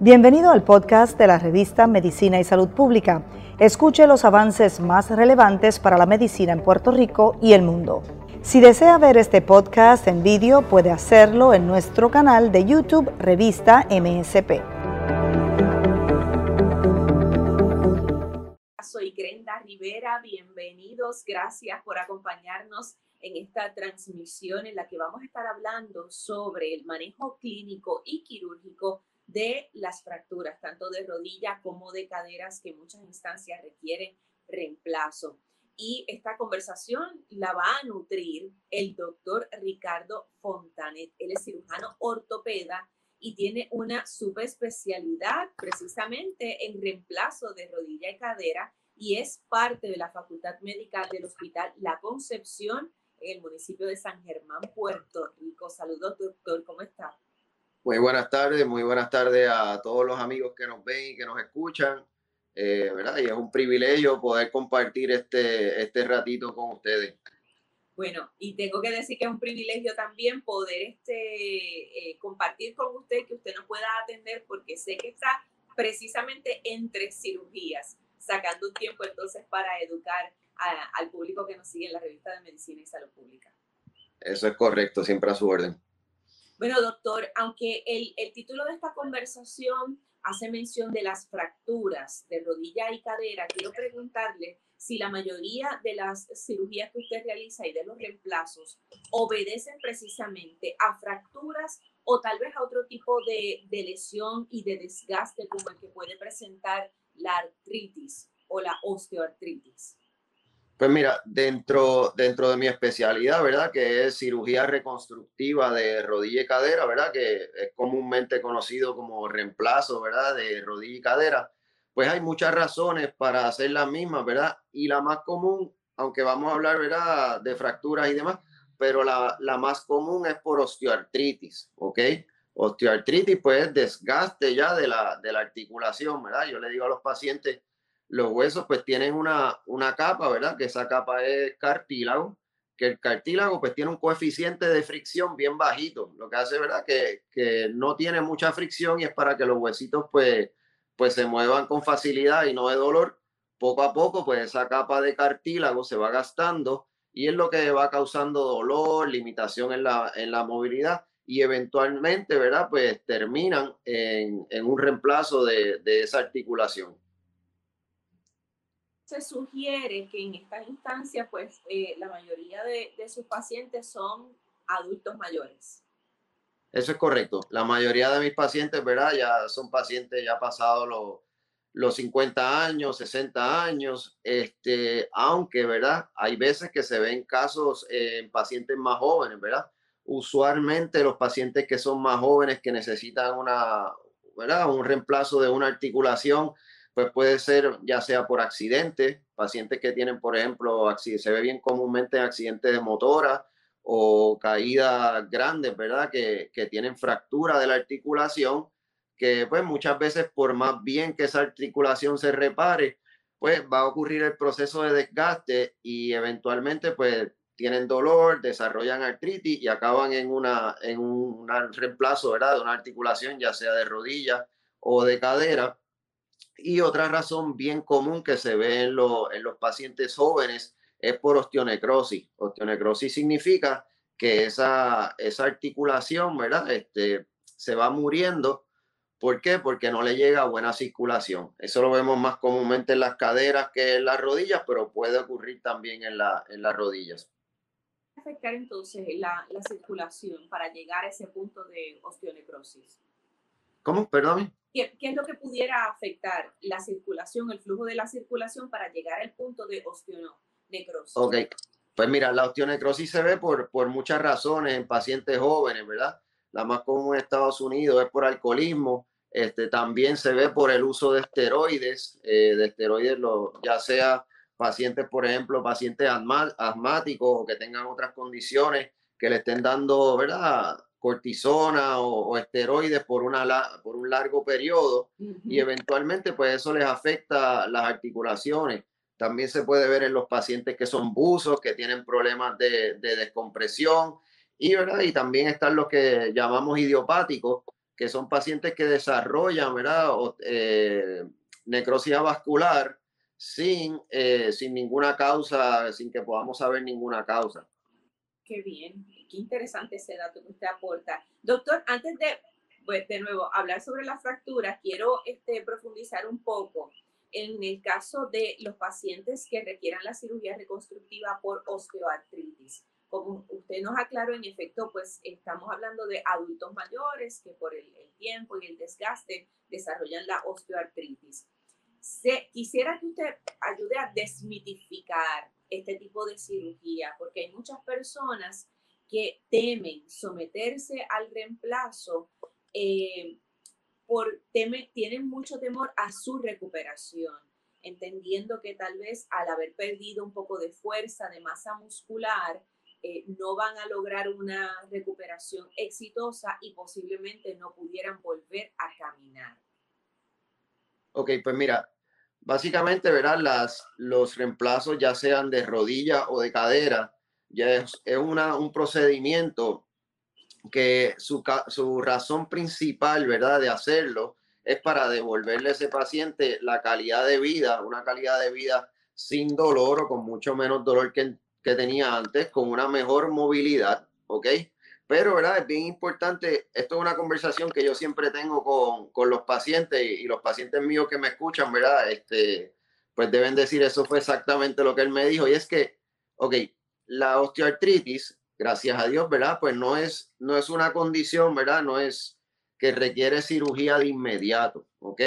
Bienvenido al podcast de la revista Medicina y Salud Pública. Escuche los avances más relevantes para la medicina en Puerto Rico y el mundo. Si desea ver este podcast en vídeo, puede hacerlo en nuestro canal de YouTube Revista MSP. Soy Grenda Rivera, bienvenidos, gracias por acompañarnos en esta transmisión en la que vamos a estar hablando sobre el manejo clínico y quirúrgico de las fracturas, tanto de rodilla como de caderas, que en muchas instancias requieren reemplazo. Y esta conversación la va a nutrir el doctor Ricardo Fontanet. Él es cirujano ortopeda y tiene una subespecialidad precisamente en reemplazo de rodilla y cadera y es parte de la Facultad Médica del Hospital La Concepción en el municipio de San Germán, Puerto Rico. Saludos, doctor, ¿cómo está? Muy buenas tardes, muy buenas tardes a todos los amigos que nos ven y que nos escuchan, eh, ¿verdad? Y es un privilegio poder compartir este, este ratito con ustedes. Bueno, y tengo que decir que es un privilegio también poder este, eh, compartir con usted, que usted nos pueda atender, porque sé que está precisamente entre cirugías, sacando un tiempo entonces para educar al público que nos sigue en la revista de Medicina y Salud Pública. Eso es correcto, siempre a su orden. Bueno, doctor, aunque el, título de esta conversación hace mención de las fracturas de rodilla y cadera, quiero preguntarle si la mayoría de las cirugías que usted realiza y de los reemplazos obedecen precisamente a fracturas o tal vez a otro tipo de, de lesión y de desgaste como el que puede presentar la artritis o la osteoartritis. Pues mira, dentro, dentro de mi especialidad, ¿verdad? Que es cirugía reconstructiva de rodilla y cadera, ¿verdad? Que es comúnmente conocido como reemplazo, ¿verdad? De rodilla y cadera. Pues hay muchas razones para hacer las mismas, ¿verdad? Y la más común, aunque vamos a hablar, ¿verdad? De fracturas y demás, pero la, la más común es por osteoartritis, ¿ok? Osteoartritis, pues desgaste ya de la, de la articulación, ¿verdad? Yo le digo a los pacientes los huesos pues tienen una, una capa, ¿verdad? Que esa capa es cartílago, que el cartílago pues tiene un coeficiente de fricción bien bajito, lo que hace, ¿verdad? Que, que no tiene mucha fricción y es para que los huesitos pues, pues se muevan con facilidad y no de dolor. Poco a poco pues esa capa de cartílago se va gastando y es lo que va causando dolor, limitación en la, en la movilidad y eventualmente, ¿verdad? Pues terminan en, un reemplazo de, de esa articulación se sugiere que en estas instancias, pues eh, la mayoría de, sus pacientes son adultos mayores. Eso es correcto. La mayoría de mis pacientes, ¿verdad? Ya son pacientes ya pasados los, los 50 años, 60 años, este, aunque, ¿verdad? Hay veces que se ven casos en pacientes más jóvenes, ¿verdad? Usualmente los pacientes que son más jóvenes que necesitan una, ¿verdad? Un reemplazo de una articulación, pues puede ser ya sea por accidente, pacientes que tienen, por ejemplo, se ve bien comúnmente accidentes de motora o caídas grandes, ¿verdad? Que, que tienen fractura de la articulación, que pues muchas veces por más bien que esa articulación se repare, pues va a ocurrir el proceso de desgaste y eventualmente pues tienen dolor, desarrollan artritis y acaban en, una, en un, un reemplazo, ¿verdad? De una articulación, ya sea de rodilla o de cadera y otra razón bien común que se ve en, en los pacientes jóvenes es por osteonecrosis. Osteonecrosis significa que esa, esa articulación, ¿verdad? Este, se va muriendo. ¿Por qué? Porque no le llega buena circulación. Eso lo vemos más comúnmente en las caderas que en las rodillas, pero puede ocurrir también en, la, en las rodillas. afectar entonces la, la circulación para llegar a ese punto de osteonecrosis? ¿Cómo? Perdón. ¿Qué, es lo que pudiera afectar la circulación, el flujo de la circulación para llegar al punto de osteonecrosis? Ok, pues mira, la osteonecrosis se ve por, por muchas razones en pacientes jóvenes, ¿verdad? La más común en Estados Unidos es por alcoholismo, este, también se ve por el uso de esteroides, eh, de esteroides, lo, ya sea pacientes, por ejemplo, pacientes asmáticos o que tengan otras condiciones que le estén dando, ¿verdad? Cortisona o, esteroides por, una, por un largo periodo y eventualmente pues eso les afecta las articulaciones. También se puede ver en los pacientes que son buzos, que tienen problemas de, descompresión Y, ¿verdad? y también están los que llamamos idiopáticos, que son pacientes que desarrollan ¿verdad? Eh, necrosis vascular sin, eh, sin ninguna causa, sin que podamos saber ninguna causa. Qué bien, qué interesante ese dato que usted aporta. Doctor, antes de, pues, de nuevo, hablar sobre las fracturas, quiero este, profundizar un poco en el caso de los pacientes que requieran la cirugía reconstructiva por osteoartritis. Como usted nos aclaró, en efecto, pues estamos hablando de adultos mayores que por el, el tiempo y el desgaste desarrollan la osteoartritis quisiera que usted ayude a desmitificar este tipo de cirugía, porque hay muchas personas que temen someterse al reemplazo eh, por tienen mucho temor a su recuperación, entendiendo que tal vez al haber perdido un poco de fuerza, de masa muscular, eh, no van a lograr una recuperación exitosa y posiblemente no pudieran volver a caminar. Ok, pues mira, básicamente, verás, las, los reemplazos ya sean de rodilla o de cadera, ya es, es una, un procedimiento que su, su razón principal, ¿verdad?, de hacerlo es para devolverle a ese paciente la calidad de vida, una calidad de vida sin dolor o con mucho menos dolor que, que tenía antes, con una mejor movilidad, ¿ok? Pero, ¿verdad? Es bien importante, esto es una conversación que yo siempre tengo con, con los pacientes y, los pacientes míos que me escuchan, ¿verdad? Este, pues deben decir, eso fue exactamente lo que él me dijo. Y es que, ok, la osteoartritis, gracias a Dios, ¿verdad? Pues no es, no es una condición, ¿verdad? No es que requiere cirugía de inmediato, ¿ok?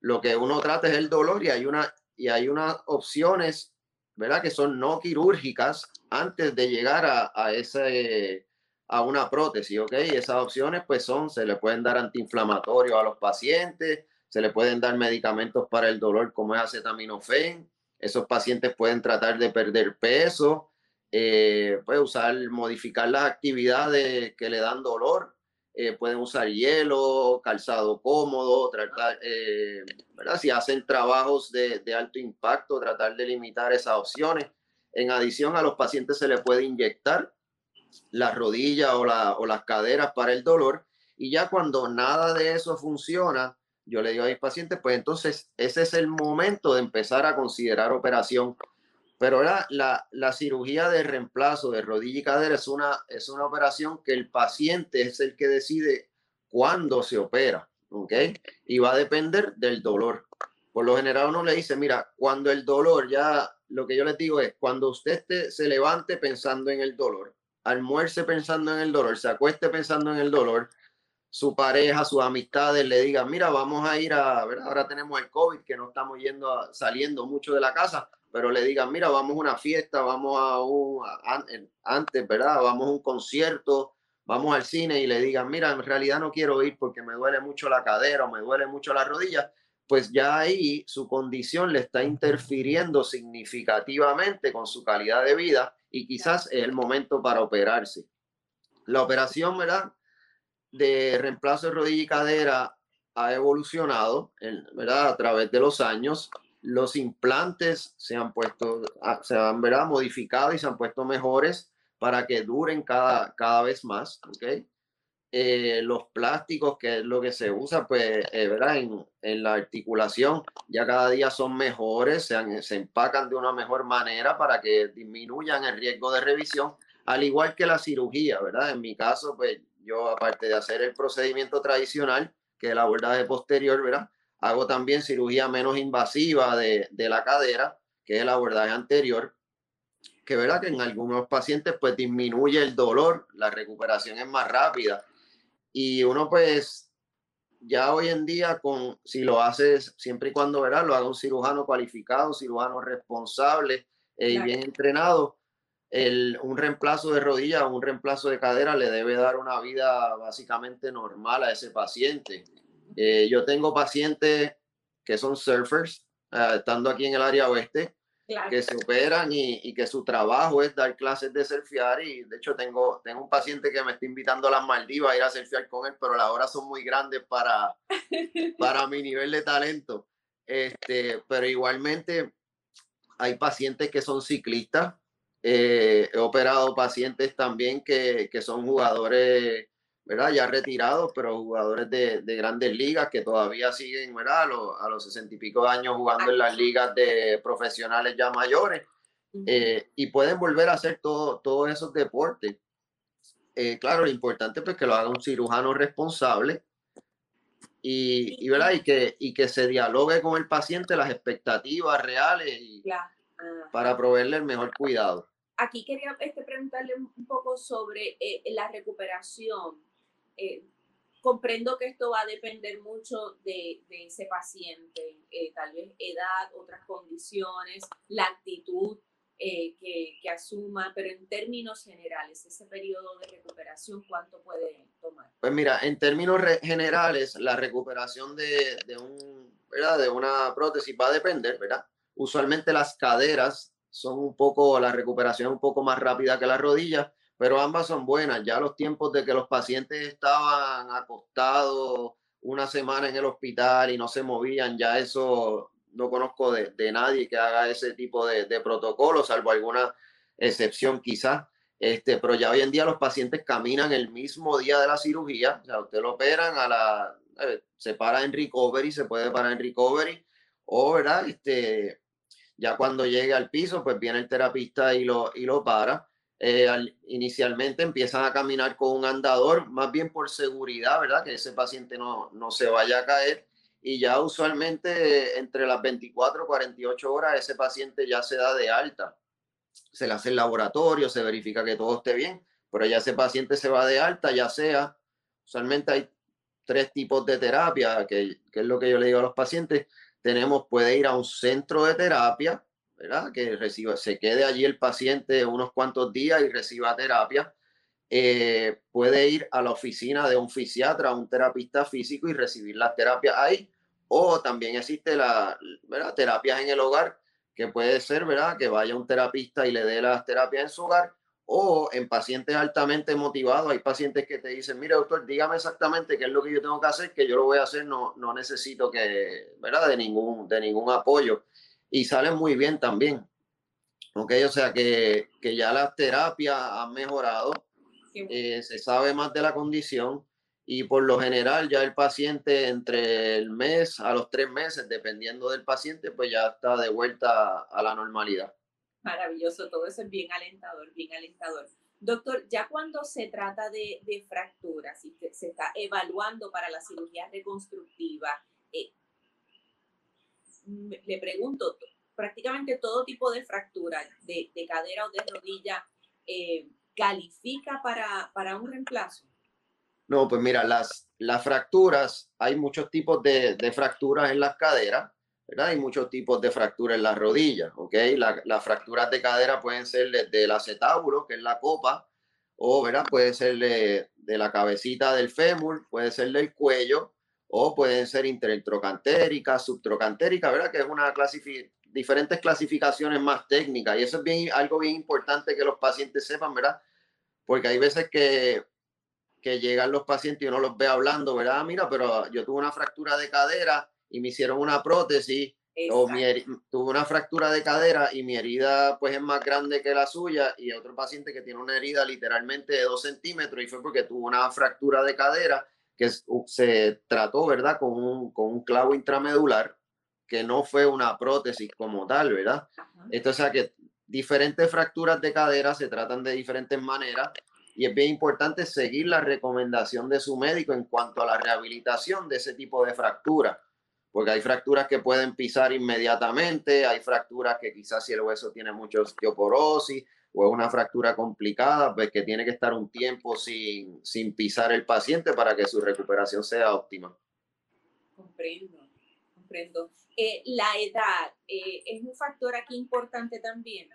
Lo que uno trata es el dolor y hay, una, y hay unas opciones, ¿verdad? Que son no quirúrgicas antes de llegar a, a ese a una prótesis, ¿ok? Y esas opciones pues son, se le pueden dar antiinflamatorios a los pacientes, se le pueden dar medicamentos para el dolor como es acetaminofén, esos pacientes pueden tratar de perder peso, eh, puede usar, modificar las actividades que le dan dolor, eh, pueden usar hielo, calzado cómodo, tratar, eh, ¿verdad? Si hacen trabajos de, de alto impacto, tratar de limitar esas opciones. En adición a los pacientes se le puede inyectar las rodillas o, o las caderas para el dolor. Y ya cuando nada de eso funciona, yo le digo a mis pacientes, pues entonces ese es el momento de empezar a considerar operación. Pero la, la, la, cirugía de reemplazo de rodilla y cadera es una, es una operación que el paciente es el que decide cuándo se opera, ¿ok? Y va a depender del dolor. Por lo general uno le dice, mira, cuando el dolor ya, lo que yo les digo es, cuando usted se levante pensando en el dolor, almuerce pensando en el dolor, se acueste pensando en el dolor, su pareja, sus amistades le digan, mira, vamos a ir a, ¿verdad? ahora tenemos el COVID, que no estamos yendo saliendo mucho de la casa, pero le digan, mira, vamos a una fiesta, vamos a un, antes, ¿verdad? Vamos a un concierto, vamos al cine y le digan, mira, en realidad no quiero ir porque me duele mucho la cadera o me duele mucho la rodilla, pues ya ahí su condición le está interfiriendo significativamente con su calidad de vida y quizás es el momento para operarse. La operación, ¿verdad? De reemplazo de rodilla y cadera ha evolucionado, ¿verdad? A través de los años. Los implantes se han puesto, ah, se han, ¿verdad? Modificado y se han puesto mejores para que duren cada, cada vez más. Eh, los plásticos, que es lo que se usa, pues, eh. En, en, la articulación, ya cada día son mejores, se, se empacan de una mejor manera para que disminuyan el riesgo de revisión, al igual que la cirugía, ¿verdad? En mi caso, pues, yo, aparte de hacer el procedimiento tradicional, que es el abordaje posterior, ¿verdad? Hago también cirugía menos invasiva de, de la cadera, que es el abordaje anterior, que verdad que en algunos pacientes pues disminuye el dolor, la recuperación es más rápida. Y uno pues ya hoy en día con si lo haces siempre y cuando verás lo haga un cirujano cualificado, un cirujano responsable eh, y bien entrenado, el, un reemplazo de rodilla o un reemplazo de cadera le debe dar una vida básicamente normal a ese paciente. Eh, yo tengo pacientes que son surfers, eh, estando aquí en el área oeste, que se operan y, y, que su trabajo es dar clases de surfear y de hecho tengo, tengo un paciente que me está invitando a las Maldivas a ir a surfear con él, pero las horas son muy grandes para, para mi nivel de talento. Este, pero igualmente hay pacientes que son ciclistas, Eh, he operado pacientes también que, que, son jugadores, ¿verdad? Ya retirados, pero jugadores de, de grandes ligas que todavía siguen, ¿verdad? A los, a los 60 y pico de años jugando en las ligas de profesionales ya mayores. Eh, y pueden volver a hacer todo, todos esos deportes. Eh, claro, lo importante es pues, que lo haga un cirujano responsable y, y, ¿verdad? y, que, y que se dialogue con el paciente las expectativas reales y, para proveerle el mejor cuidado. Aquí quería este, preguntarle un poco sobre eh, la recuperación. Comprendo que esto va a depender mucho de, de ese paciente, tal vez edad, otras condiciones, la actitud eh, que, que, asuma, pero en términos generales, ese periodo de recuperación, ¿cuánto puede tomar? Pues mira, en términos generales, la recuperación de, de, un, ¿verdad? de una prótesis va a depender, ¿verdad? Usualmente las caderas son un poco, la recuperación un poco más rápida que las rodillas, pero ambas son buenas. Ya los tiempos de que los pacientes estaban acostados una semana en el hospital y no se movían, ya eso no conozco de, de, nadie que haga ese tipo de, de protocolo, salvo alguna excepción quizás. Este, pero ya hoy en día los pacientes caminan el mismo día de la cirugía, o sea, usted lo operan a la, eh, se para en recovery, se puede parar en recovery, o, ¿verdad? Este, ya cuando llegue al piso, pues viene el terapista y lo, y lo para. Eh, al, inicialmente empiezan a caminar con un andador, más bien por seguridad, ¿verdad? Que ese paciente no, no se vaya a caer y ya usualmente entre las 24 y 48 horas ese paciente ya se da de alta. Se le hace el laboratorio, se verifica que todo esté bien, pero ya ese paciente se va de alta, ya sea, usualmente hay tres tipos de terapia, que, que es lo que yo le digo a los pacientes. Tenemos, puede ir a un centro de terapia, ¿verdad? Que reciba, se quede allí el paciente unos cuantos días y reciba terapia. Eh, puede ir a la oficina de un fisiatra, un terapista físico y recibir las terapias ahí. O también existe la ¿verdad? terapias en el hogar, que puede ser, ¿verdad? Que vaya un terapista y le dé las terapias en su hogar. O en pacientes altamente motivados, hay pacientes que te dicen, mire doctor, dígame exactamente qué es lo que yo tengo que hacer, que yo lo voy a hacer, no, no necesito que, ¿verdad? De ningún, de ningún apoyo. Y salen muy bien también. Ok, o sea que, que ya las terapias han mejorado, eh, se sabe más de la condición y por lo general ya el paciente entre el mes a los tres meses, dependiendo del paciente, pues ya está de vuelta a la normalidad. Maravilloso, todo eso es bien alentador, bien alentador. Doctor, ya cuando se trata de, de fracturas y se está evaluando para la cirugía reconstructiva, eh, le pregunto, prácticamente todo tipo de fractura, de, de cadera o de rodilla, eh, ¿califica para, para un reemplazo? No, pues mira, las, las fracturas, hay muchos tipos de, de fracturas en las caderas, ¿verdad? Hay muchos tipos de fracturas en las rodillas, ¿ok? las fracturas de cadera pueden ser desde el acetábulo, que es la copa, o, ¿verdad? Puede ser de, de la cabecita del fémur, puede ser del cuello, o pueden ser intertrocantérica, subtrocantérica, ¿verdad? Que es una clasificación diferentes clasificaciones más técnicas y eso es bien, algo bien importante que los pacientes sepan, ¿verdad? Porque hay veces que que llegan los pacientes y uno los ve hablando, ¿verdad? Mira, pero yo tuve una fractura de cadera y me hicieron una prótesis, o mi tuve una fractura de cadera y mi herida pues es más grande que la suya y otro paciente que tiene una herida literalmente de dos centímetros y fue porque tuvo una fractura de cadera que se trató, ¿verdad? Con un, con un clavo intramedular que no fue una prótesis como tal, ¿verdad? Entonces, o sea que diferentes fracturas de cadera se tratan de diferentes maneras y es bien importante seguir la recomendación de su médico en cuanto a la rehabilitación de ese tipo de fractura, porque hay fracturas que pueden pisar inmediatamente, hay fracturas que quizás si el hueso tiene mucha osteoporosis o es una fractura complicada, pues que tiene que estar un tiempo sin, sin pisar el paciente para que su recuperación sea óptima. Comprendo, comprendo. Eh, la edad eh, es un factor aquí importante también.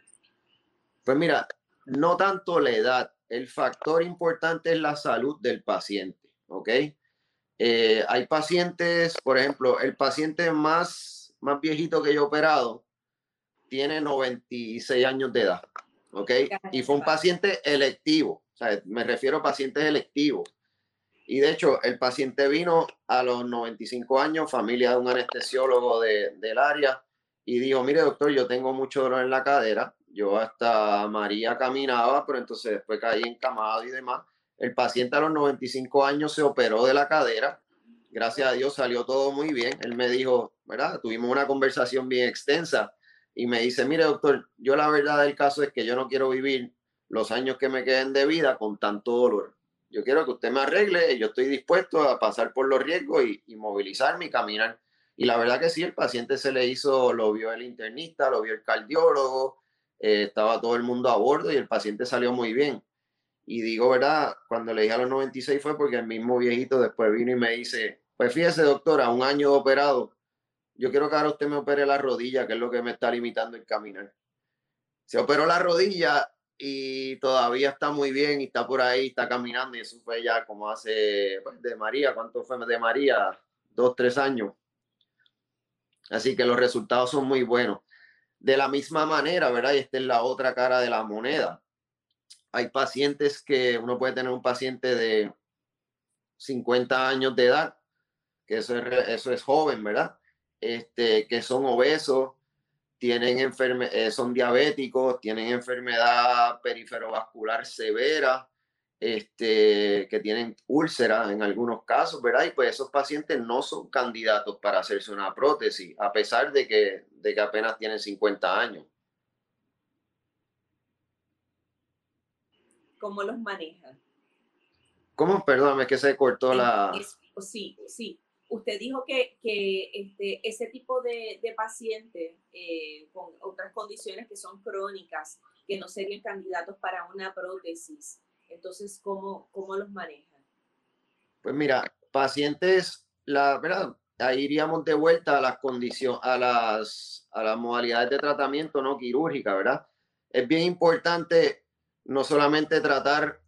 Pues mira, no tanto la edad, el factor importante es la salud del paciente, ¿ok? Eh, hay pacientes, por ejemplo, el paciente más, más viejito que yo he operado tiene 96 años de edad, ¿ok? Y fue un paciente electivo, o sea, me refiero a pacientes electivos. Y de hecho, el paciente vino a los 95 años, familia de un anestesiólogo de, del área, y dijo, mire doctor, yo tengo mucho dolor en la cadera, yo hasta María caminaba, pero entonces después caí encamado y demás. El paciente a los 95 años se operó de la cadera. Gracias a Dios salió todo muy bien. Él me dijo, ¿verdad? Tuvimos una conversación bien extensa y me dice, mire doctor, yo la verdad del caso es que yo no quiero vivir los años que me queden de vida con tanto dolor. Yo quiero que usted me arregle y yo estoy dispuesto a pasar por los riesgos y, movilizarme y caminar. Y la verdad que sí, el paciente se le hizo, lo vio el internista, lo vio el cardiólogo, eh, estaba todo el mundo a bordo y el paciente salió muy bien. Y digo, ¿verdad? Cuando le dije a los 96 fue porque el mismo viejito después vino y me dice, pues fíjese doctora, un año operado, yo quiero que ahora usted me opere la rodilla, que es lo que me está limitando el caminar. Se operó la rodilla y todavía está muy bien y está por ahí, está caminando y eso fue ya como hace pues, de María, ¿cuánto fue de María? Dos, tres años. Así que los resultados son muy buenos. De la misma manera, ¿verdad? Y esta es la otra cara de la moneda. Hay pacientes que uno puede tener un paciente de 50 años de edad, que eso es, eso es joven, ¿verdad? Este, que son obesos, tienen enferme eh, son diabéticos, tienen enfermedad periferovascular severa, este, que tienen úlceras en algunos casos, ¿verdad? Y pues esos pacientes no son candidatos para hacerse una prótesis, a pesar de que, de que apenas tienen 50 años. ¿Cómo los manejan? ¿Cómo? Perdóname, que se cortó la... sí, sí usted dijo que, que este, ese tipo de, de pacientes eh, con otras condiciones que son crónicas, que no serían candidatos para una prótesis, entonces, ¿cómo, cómo los manejan? Pues mira, pacientes, la verdad, ahí iríamos de vuelta a las condiciones, a las, a las modalidades de tratamiento no quirúrgica, ¿verdad? Es bien importante no solamente tratar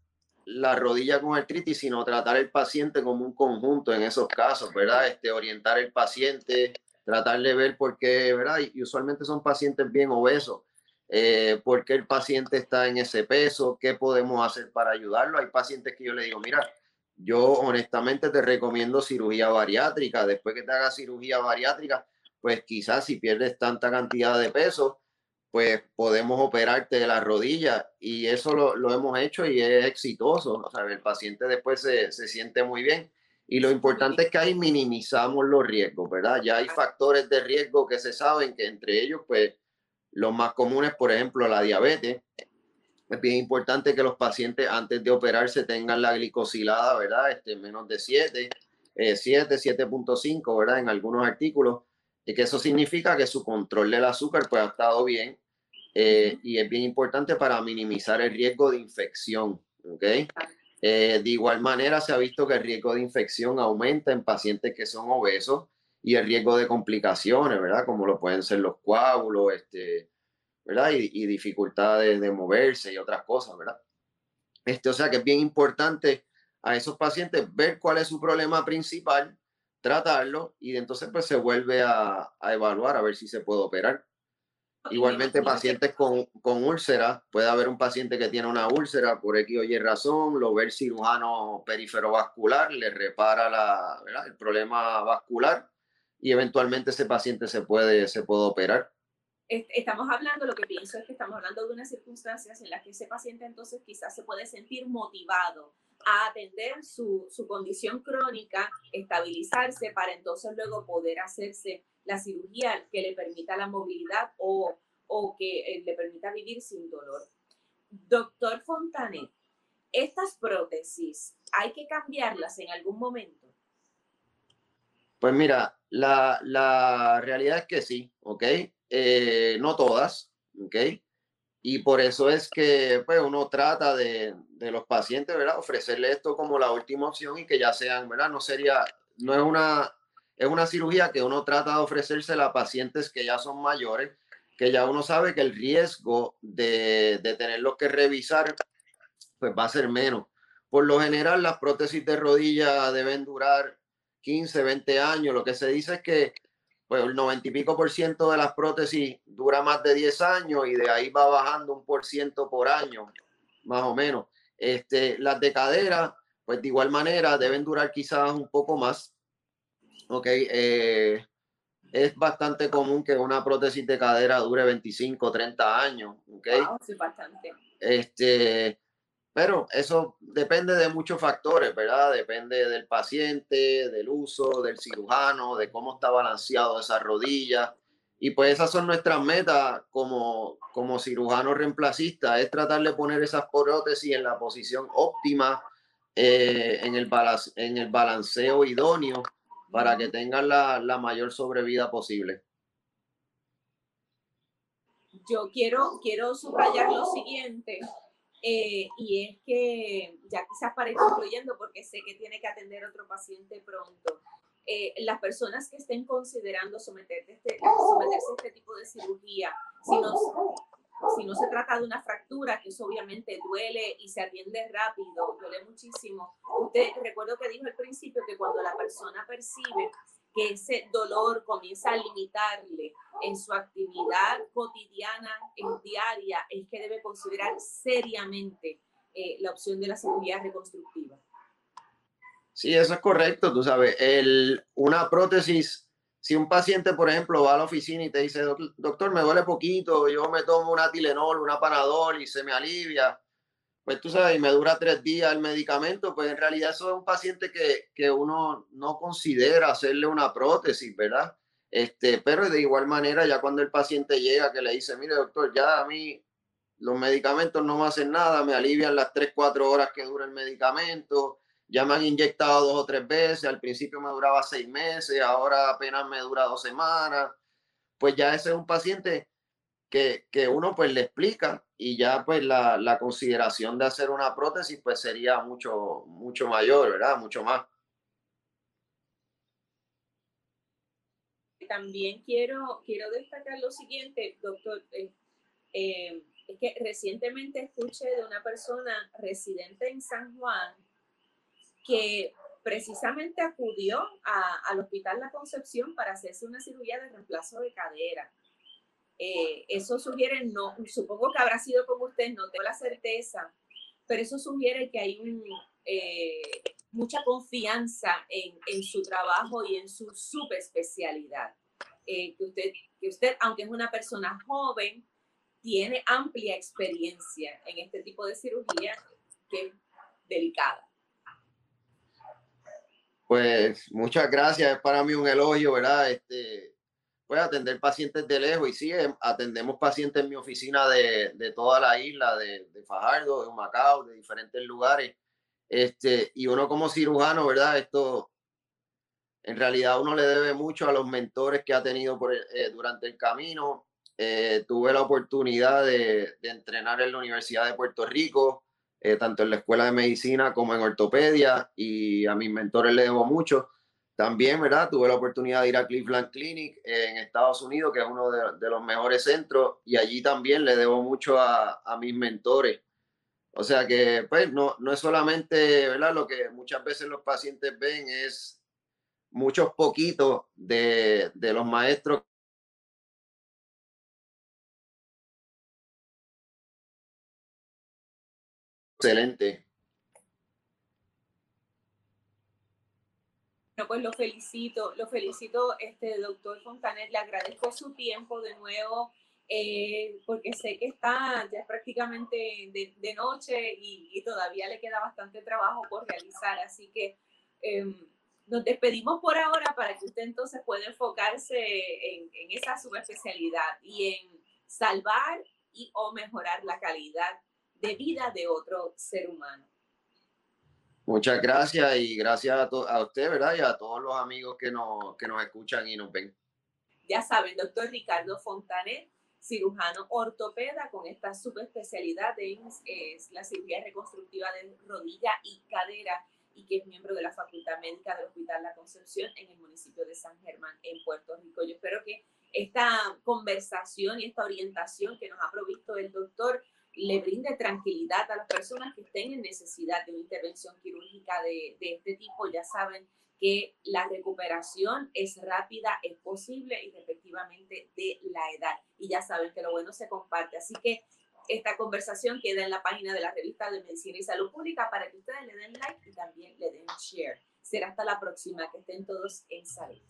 la rodilla con artritis, sino tratar el paciente como un conjunto en esos casos, ¿verdad? Este, orientar el paciente, tratar de ver por qué, ¿verdad? Y, usualmente son pacientes bien obesos. Eh, por qué el paciente está en ese peso, qué podemos hacer para ayudarlo. Hay pacientes que yo le digo, mira, yo honestamente te recomiendo cirugía bariátrica. Después que te hagas cirugía bariátrica, pues quizás si pierdes tanta cantidad de peso, pues podemos operarte de la rodilla y eso lo, hemos hecho y es exitoso. O sea, el paciente después se, siente muy bien. Y lo importante es que ahí minimizamos los riesgos, ¿verdad? Ya hay factores de riesgo que se saben que entre ellos, pues, los más comunes, por ejemplo, la diabetes. Es bien importante que los pacientes antes de operarse tengan la glicosilada, ¿verdad? Este, menos de 7, 7, 7.5, ¿verdad? En algunos artículos. Y que eso significa que su control del azúcar pues ha estado bien eh, y es bien importante para minimizar el riesgo de infección. ¿okay? Eh, de igual manera, se ha visto que el riesgo de infección aumenta en pacientes que son obesos y el riesgo de complicaciones, ¿verdad? Como lo pueden ser los coágulos, este, ¿verdad? Y, y dificultades de moverse y otras cosas, ¿verdad? Este, o sea que es bien importante a esos pacientes ver cuál es su problema principal, tratarlo y entonces pues se vuelve a, a evaluar a ver si se puede operar. Igualmente, pacientes con, con úlcera, puede haber un paciente que tiene una úlcera por X o Y razón, lo ve el cirujano vascular, le repara la, el problema vascular y eventualmente ese paciente se puede, se puede operar. Estamos hablando, lo que pienso es que estamos hablando de unas circunstancias en las que ese paciente entonces quizás se puede sentir motivado a atender su, su condición crónica, estabilizarse para entonces luego poder hacerse la cirugía que le permita la movilidad o, o que eh, le permita vivir sin dolor. Doctor Fontanet, estas prótesis, ¿hay que cambiarlas en algún momento? Pues mira, la, la realidad es que sí, ¿ok? Eh, no todas, ¿ok? Y por eso es que pues, uno trata de, de, los pacientes, ¿verdad? Ofrecerle esto como la última opción y que ya sean, ¿verdad? No sería, no es una es una cirugía que uno trata de ofrecérsela a pacientes que ya son mayores, que ya uno sabe que el riesgo de, de tenerlos que revisar pues va a ser menos. Por lo general, las prótesis de rodilla deben durar 15, 20 años. Lo que se dice es que pues, el 90 y pico por ciento de las prótesis dura más de 10 años y de ahí va bajando un por ciento por año, más o menos. Este, las de cadera, pues de igual manera deben durar quizás un poco más, Ok, eh, es bastante común que una prótesis de cadera dure 25, 30 años. ¿okay? sí, bastante. Este, pero eso depende de muchos factores, ¿verdad? Depende del paciente, del uso, del cirujano, de cómo está balanceado esa rodilla. Y pues esas son nuestras metas como, como cirujano reemplacista, es tratar de poner esas prótesis en la posición óptima, eh, en, el en el balanceo idóneo para que tengan la, la mayor sobrevida posible. Yo quiero, quiero subrayar lo siguiente, eh, y es que ya quizás para ir concluyendo, porque sé que tiene que atender otro paciente pronto, eh, las personas que estén considerando someterse, este, someterse a este tipo de cirugía, si no, si no se trata de una fractura, que eso obviamente duele y se atiende rápido, duele muchísimo. Usted recuerdo que dijo al principio que cuando la persona percibe que ese dolor comienza a limitarle en su actividad cotidiana, en diaria, es que debe considerar seriamente eh, la opción de la cirugía reconstructiva. Sí, eso es correcto, tú sabes, el, una prótesis, si un paciente, por ejemplo, va a la oficina y te dice, doctor, me duele poquito, yo me tomo una Tilenol, una Panadol y se me alivia, pues tú sabes, y me dura tres días el medicamento, pues en realidad eso es un paciente que, que uno no considera hacerle una prótesis, ¿verdad? Este, pero de igual manera, ya cuando el paciente llega que le dice, mire doctor, ya a mí los medicamentos no me hacen nada, me alivian las tres, cuatro horas que dura el medicamento, ya me han inyectado dos o tres veces, al principio me duraba seis meses, ahora apenas me dura dos semanas, pues ya ese es un paciente que, que uno pues le explica y ya pues la, la, consideración de hacer una prótesis pues sería mucho, mucho mayor, ¿verdad? Mucho más. También quiero, quiero destacar lo siguiente, doctor. Eh, eh, es que recientemente escuché de una persona residente en San Juan que precisamente acudió al Hospital La Concepción para hacerse una cirugía de reemplazo de cadera. Eh, eso sugiere, no, supongo que habrá sido con usted, no tengo la certeza, pero eso sugiere que hay eh, mucha confianza en, en, su trabajo y en su subespecialidad. Eh, que, usted, que usted, aunque es una persona joven, tiene amplia experiencia en este tipo de cirugía que es delicada. Pues muchas gracias, es para mí un elogio, ¿verdad? Este, pues atender pacientes de lejos y sí, em, atendemos pacientes en mi oficina de, de toda la isla, de, de, Fajardo, de Macao, de diferentes lugares. Este, y uno como cirujano, ¿verdad? Esto, en realidad uno le debe mucho a los mentores que ha tenido por eh, durante el camino. Eh, tuve la oportunidad de, de entrenar en la Universidad de Puerto Rico, eh, tanto en la escuela de medicina como en ortopedia, y a mis mentores le debo mucho. También, ¿verdad? Tuve la oportunidad de ir a Cleveland Clinic en Estados Unidos, que es uno de, de los mejores centros, y allí también le debo mucho a, a, mis mentores. O sea que, pues, no, no es solamente, ¿verdad? Lo que muchas veces los pacientes ven es muchos poquitos de, de los maestros excelente. Bueno, pues lo felicito, lo felicito, este doctor Fontanet, le agradezco su tiempo de nuevo, eh, porque sé que está ya prácticamente de, noche y, todavía le queda bastante trabajo por realizar, así que eh, nos despedimos por ahora para que usted entonces pueda enfocarse en, en esa subespecialidad y en salvar y o mejorar la calidad de vida de otro ser humano. Muchas gracias y gracias a, a, usted, ¿verdad? Y a todos los amigos que nos, que nos escuchan y nos ven. Ya saben, doctor Ricardo Fontanet, cirujano ortopeda con esta subespecialidad de es la cirugía reconstructiva de rodilla y cadera y que es miembro de la Facultad Médica del Hospital La Concepción en el municipio de San Germán, en Puerto Rico. Yo espero que esta conversación y esta orientación que nos ha provisto el doctor le brinde tranquilidad a las personas que estén en necesidad de una intervención quirúrgica de, este tipo. Ya saben que la recuperación es rápida, es posible y respectivamente de la edad. Y ya saben que lo bueno se comparte. Así que esta conversación queda en la página de la revista de Medicina y Salud Pública para que ustedes le den like y también le den share. Será hasta la próxima. Que estén todos en salud.